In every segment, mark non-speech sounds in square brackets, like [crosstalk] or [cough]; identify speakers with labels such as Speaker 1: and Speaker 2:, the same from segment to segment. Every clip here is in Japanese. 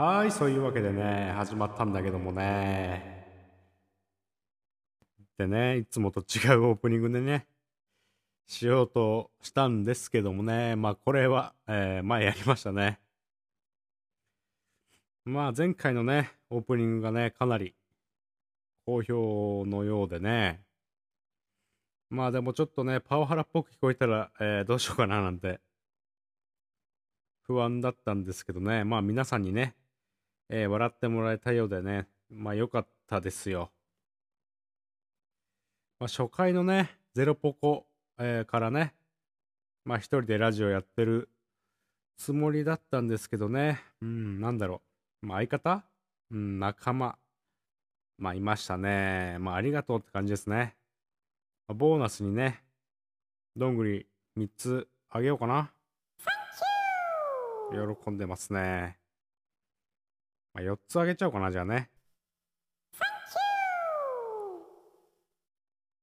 Speaker 1: はい、そういうわけでね、始まったんだけどもね。でね、いつもと違うオープニングでね、しようとしたんですけどもね、まあこれは、えー前やりましたね。まあ前回のね、オープニングがね、かなり好評のようでね。まあでもちょっとね、パワハラっぽく聞こえたら、えーどうしようかななんて不安だったんですけどね、まあ皆さんにね、えー笑ってもらえたようでね、まあ良かったですよ。まあ初回のね、ゼロポコ、えーからね、まあ一人でラジオやってるつもりだったんですけどね、うん、なんだろう、まあ相方？うん、仲間、まあいましたね。まあありがとうって感じですね。まあボーナスにね、どんぐり3つあげようかな。喜んでますね。まあ、4つあげちゃおうかな、じゃあね。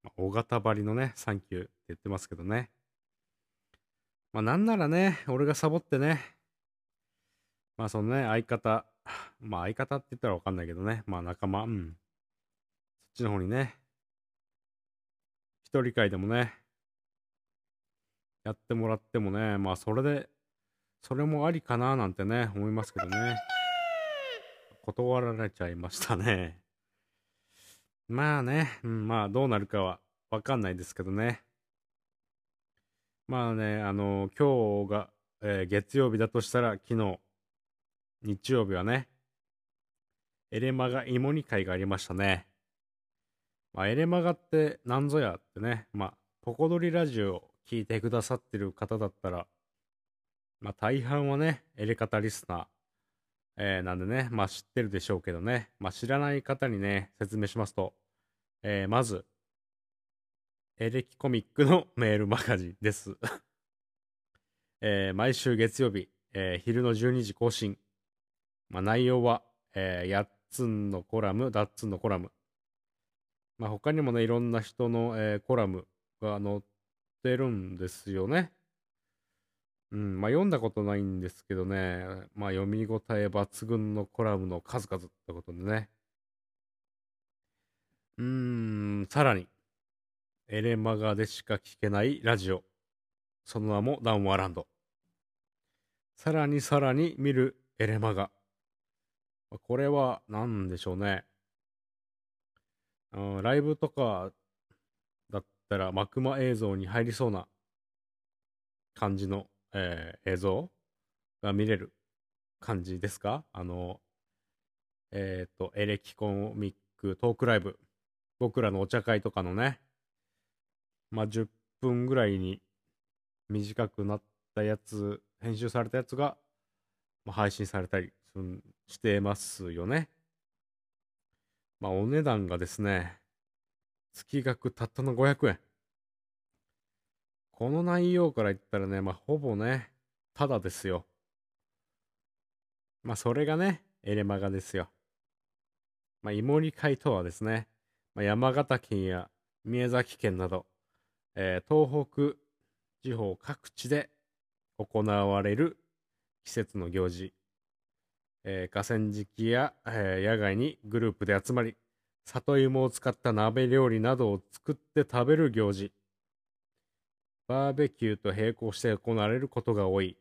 Speaker 1: まあ大型張りのね、サンキューって言ってますけどね。まあ、なんならね、俺がサボってね、まあ、そのね、相方、まあ、相方って言ったらわかんないけどね、まあ、仲間、うん。そっちの方にね、一人会でもね、やってもらってもね、まあ、それで、それもありかななんてね、思いますけどね。断られちゃいましたね。[laughs] まあね、うん、まあどうなるかはわかんないですけどね。まあね、あの、今日が、えー月曜日だとしたら昨日、日曜日はね、エレマガ芋煮会がありましたね。まあ、エレマガって何ぞやってね、まあ、ポコドリラジオを聞いてくださってる方だったら、まあ大半はね、エレカタリスナー、えーなんでね、まあ知ってるでしょうけどね、まあ知らない方にね、説明しますと、えーまず、エレキコミックのメールマガジンです。[laughs] えー毎週月曜日、えー昼の12時更新。まあ内容は、えー、8つんのコラム、ダッツンのコラム。まあ他にもね、いろんな人の、えーコラムが載ってるんですよね。うん、まあ読んだことないんですけどね、まあ読み応え抜群のコラムの数々ってことでね。うーん、さらに、エレマガでしか聞けないラジオ。その名もダウンワーランド。さらにさらに見るエレマガ。これは何でしょうね。ライブとかだったらマクマ映像に入りそうな感じの、えー映像が見れる感じですか？あの、えっ、と、エレキコミックトークライブ。僕らのお茶会とかのね、まあ、10分ぐらいに短くなったやつ、編集されたやつが、まあ、配信されたりしてますよね。まあ、お値段がですね、月額たったの500円。この内容から言ったらね、まあ、ほぼね、ただですよ。まあ、それがね、エレマガですよ。まあ、芋煮会とはですね、まあ、山形県や宮崎県など、えー東北地方各地で行われる季節の行事、えー河川敷や、えー野外にグループで集まり、里芋を使った鍋料理などを作って食べる行事。バーベキューと並行して行われることが多い。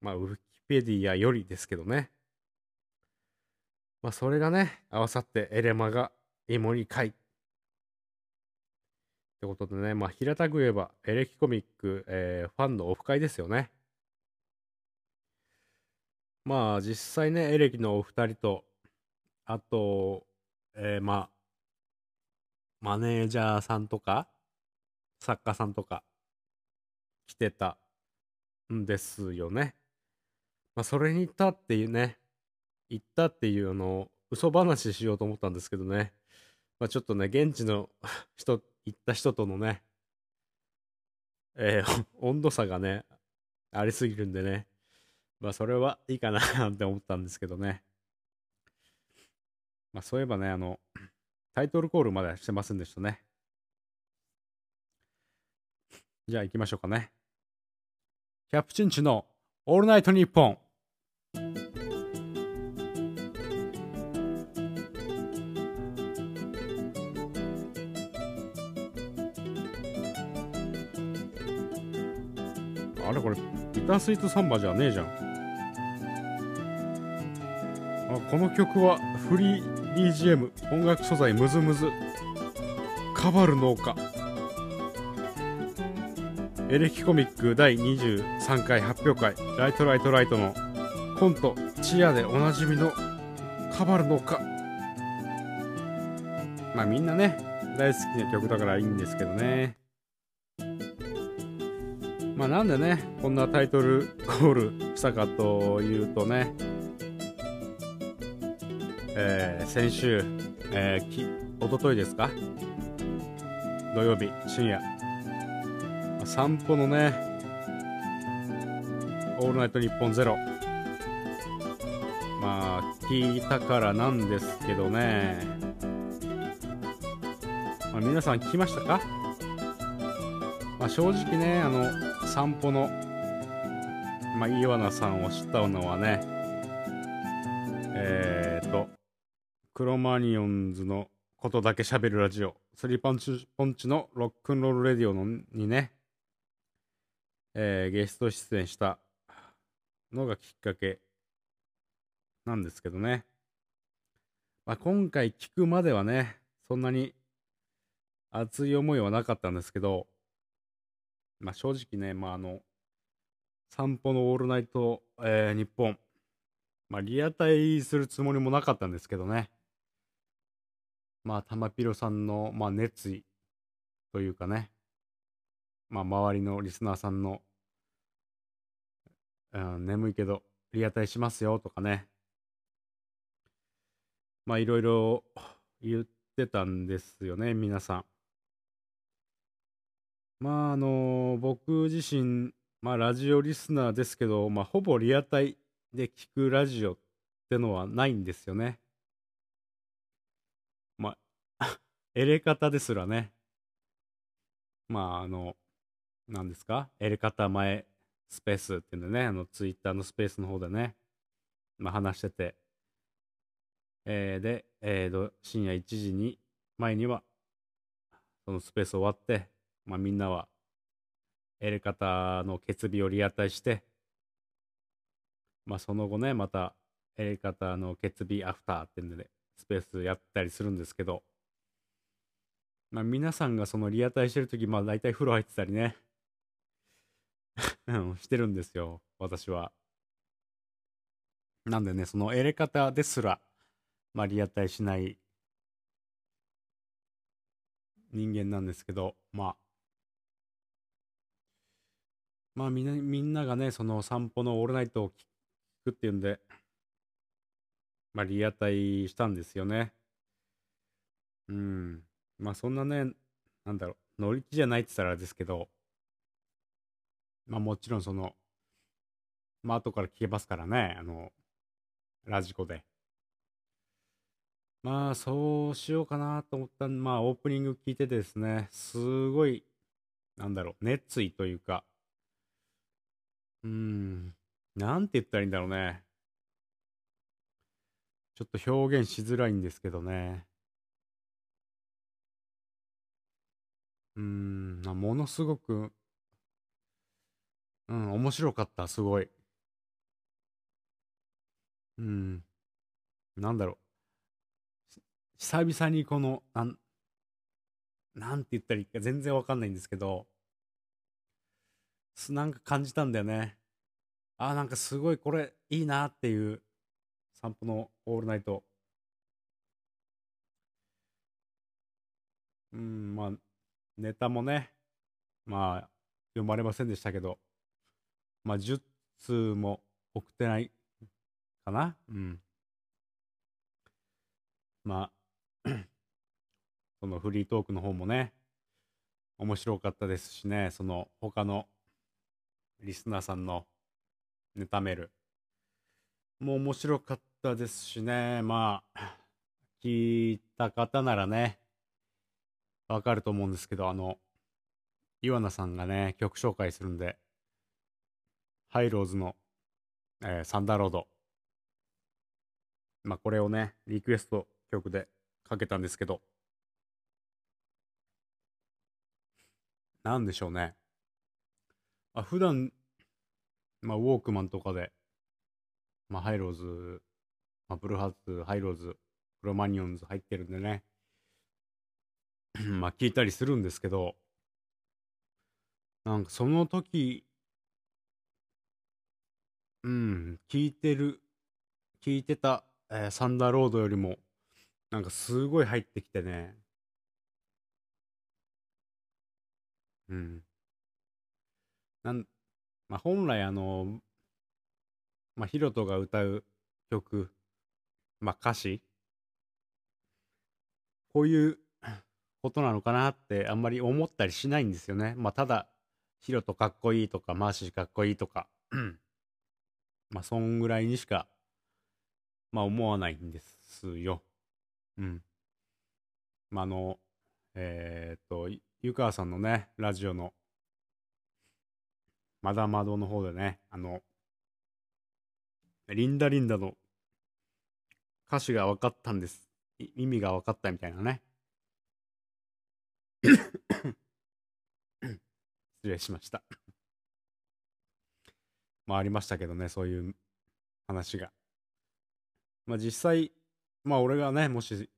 Speaker 1: まあ、ウィキペディアよりですけどね。まあ、それがね、合わさってエレマが芋煮会。ってことでね、まあ、平たく言えば、エレキコミック、えーファンのオフ会ですよね。まあ、実際ね、エレキのお二人と、あと、えーまあ、マネージャーさんとか、作家さんとか、来てたんですよね。まあ、それに行ったっていうね、行ったっていうあのを嘘話しようと思ったんですけどね。まあ、ちょっとね、現地の [laughs] 人、行った人とのね、えー [laughs] 温度差がね、ありすぎるんでね。まあ、それはいいかなって思ったんですけどね。まあ、そういえばね、あの、タイトルコールまではしてませんでしたね。じゃあ行きましょうかね。キャプチンチのオールナイトニッポン。あれこれ、ビタースイートサンバじゃねえじゃん。あこの曲はフリー BGM 音楽素材ムズムズカバル農家エレキコミック第23回発表会、ライトライトライトのコント、チアでおなじみのカバル農家。まあみんなね、大好きな曲だからいいんですけどね。まあなんでね、こんなタイトルコールしたかというとね、えー、先週、えー、き、おとといですか？土曜日深夜、散歩のね、オールナイトニッポンゼロ。まあ、聞いたからなんですけどね、まあ、皆さん聞きましたか？まあ、正直ね、あの、散歩の、まあ、イワナさんを知ったのはね、えーと、クロマニオンズのことだけ喋るラジオ、スリーパンチポンチのロックンロールレディオのにね、えー、ゲスト出演したのがきっかけなんですけどね。まあ、今回聞くまではね、そんなに熱い思いはなかったんですけど、まあ、正直ね、まあ、あの、散歩のオールナイト、えー、日本、まあ、リアタイするつもりもなかったんですけどね。まあ、玉ピロさんの、まあ、熱意というかね、まあ、周りのリスナーさんの、うん、眠いけど、リアタイしますよとかね。まあ、いろいろ言ってたんですよね、皆さん。まあ、あの僕自身、まあ、ラジオリスナーですけど、まあ、ほぼリアタイで聞くラジオってのはないんですよね。まあ、[laughs] エレカですらね。まあ、あの、何ですか？エレカタ前スペースっていうのね、あの、ツイッターのスペースの方でね、まあ、話してて、えー、で、えー、深夜1時に、前には、そのスペース終わって、まあ、みんなは、エレカタの決備をリアタイして、まあ、その後ね、また、エレカタの決備アフターっていうので、スペースやったりするんですけど、まあ、皆さんがそのリアタイしてるとき、まあ、大体風呂入ってたりね、してるんですよ、私は。なんでね、そのエレカタですら、まあ、リアタイしない人間なんですけど、まあ、まあみんな、みんながね、その散歩のオールナイトを聞くっていうんで、まあリアタイしたんですよね。うん。まあそんなね、なんだろう、乗り気じゃないって言ったらあれですけど、まあもちろんその、まあ後から聞けますからね、あの、ラジコで。まあそうしようかなと思ったまあオープニング聞いてですね、すごい、なんだろう、熱意というか、うーん。なんて言ったらいいんだろうね。ちょっと表現しづらいんですけどね。うーん、ものすごく、うん、面白かった、すごい。うん。なんだろう。久々にこの、なん、なんて言ったらいいか全然わかんないんですけど、なんか感じたんだよね。あ、なんかすごいこれいいなっていう散歩のオールナイト。うん、まあ、ネタもね、まあ、読まれませんでしたけど、まあ、10通も送ってないかな。うん。まあ、[clears throat] そのフリートークの方もね、面白かったですしね、その他のリスナーさんのネタメールもう面白かったですしねまあ聞いた方ならねわかると思うんですけどあの岩名さんがね曲紹介するんでハイローズの、えー、サンダーロード。まあこれをねリクエスト曲でかけたんですけど。なんでしょうね。あ普段まあ、ウォークマンとかで、まあ、ハイローズ、まあ、ブルーハーツ、ハイローズ、クロマニオンズ入ってるんでね、[clears throat] まあ、聞いたりするんですけど、なんかその時、うん、聞いてる、聞いてた、えーサンダーロードよりも、なんかすごい入ってきてね、うん。なん、まあ、本来あの、まあ、ヒロトが歌う曲、まあ、歌詞、こういうことなのかなってあんまり思ったりしないんですよね。まあ、ただ、ヒロトかっこいいとか、マーシーかっこいいとか、まあ、そんぐらいにしか、まあ、思わないんですよ。うん。まあ、あの、えー、っと、湯川さんのね、ラジオの、まだまどの方でね、あの、リンダリンダの歌詞が分かったんです。意味が分かったみたいなね。[coughs] 失礼しました。まあありましたけどね、そういう話が。まあ実際、まあ俺がね、もし、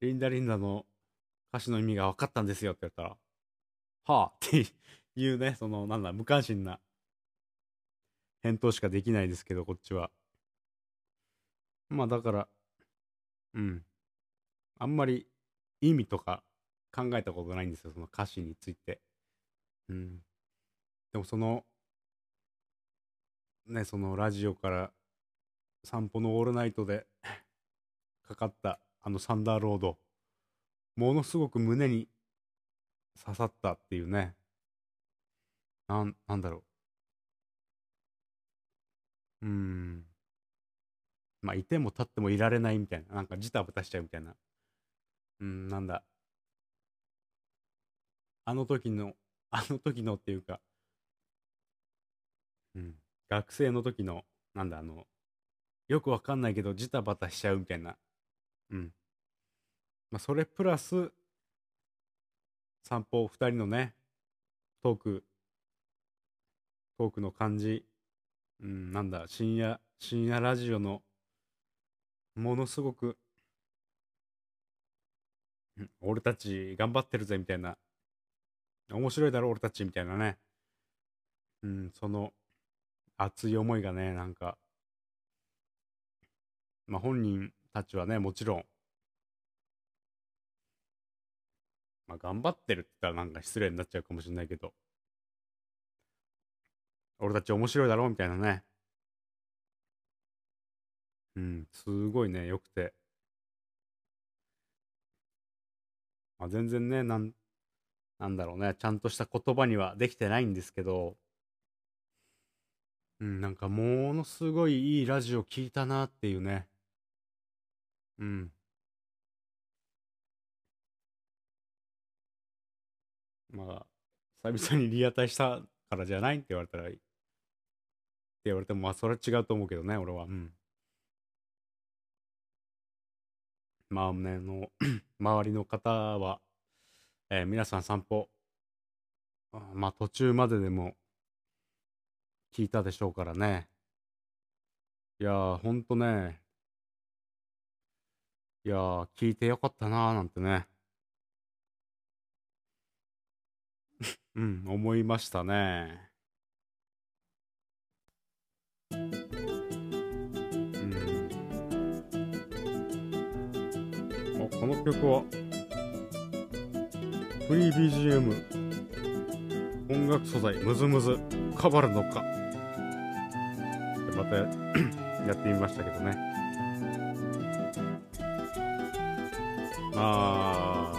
Speaker 1: リンダリンダの歌詞の意味が分かったんですよって言ったら、はあっていうね、その、なんだ、無関心な返答しかできないですけど、こっちは。まあだから、うん。あんまり意味とか考えたことないんですよ、その歌詞について。うん。でもその、ね、そのラジオから散歩のオールナイトでかかったあのサンダーロード、ものすごく胸に刺さったっていうね。なん、なんだろう。うーん。まあ、いても立ってもいられないみたいな。なんかジタバタしちゃうみたいな。うん、なんだ。あの時の、あの時のっていうか、うん、学生の時の、なんだ、あの、よくわかんないけど、ジタバタしちゃうみたいな。うん。まあ、それプラス、散歩、二人のね、トーク、トークの感じ、うん、なんだ、深夜、深夜ラジオの、ものすごく、俺たち頑張ってるぜ、みたいな面白いだろ、俺たち、みたいなね。うん、その、熱い思いがね、なんか、まあ本人たちはね、もちろん、まあ頑張ってるって言ったらなんか失礼になっちゃうかもしれないけど、俺たち面白いだろう、みたいなね。うん、すごいね、良くて。まあ、全然ね、なん、なんだろうね、ちゃんとした言葉にはできてないんですけど、うん、なんかものすごいいいラジオ聞いたなっていうね。うん。まあ、久々にリアタイしたからじゃないって言われたら、って言われても、まあ、それは違うと思うけどね、俺は。うん。まあね、の、[clears throat] 周りの方は、えー、皆さん散歩、まあ途中まででも聞いたでしょうからね。いやー、ほんとね、いやー、聞いてよかったなーなんてね。[laughs] うん、思いましたね。うん。あ、この曲は、フリー BGM 音楽素材ムズムズカバるのかまた [clears throat] やってみましたけどね。あ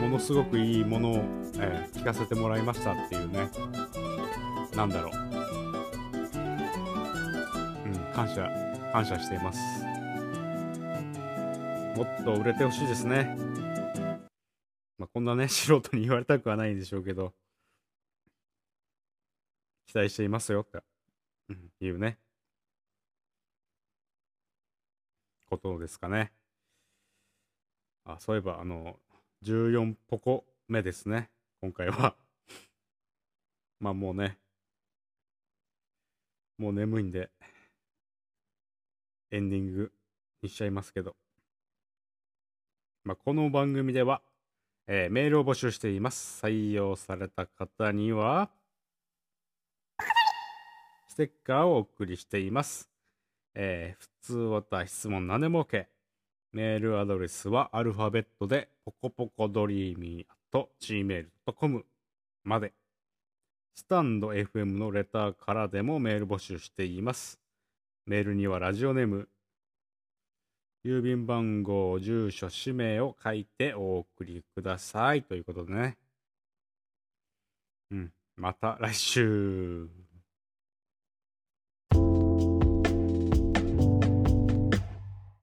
Speaker 1: ものすごくいいものを、えー、聞かせてもらいましたっていうね。なんだろう。うん感謝感謝しています。もっと売れてほしいですね。まあ、こんなね、[laughs] 素人に言われたくはないんでしょうけど、期待していますよって。いうね、ことですかね。あ、そういえば、あの、14ポコ目ですね、今回は。[laughs] まあもうね、もう眠いんで、エンディングにしちゃいますけど。まあ、この番組では、えーメールを募集しています。採用された方には、ステッカーをお送りしています。えー普通はた質問何でも OK。メールアドレスはアルファベットで、ポコポコドリーミーと gmail.com まで。スタンド FM のレターからでもメール募集しています。メールにはラジオネーム、郵便番号、住所、氏名を書いてお送りください。ということでね。うん。また来週。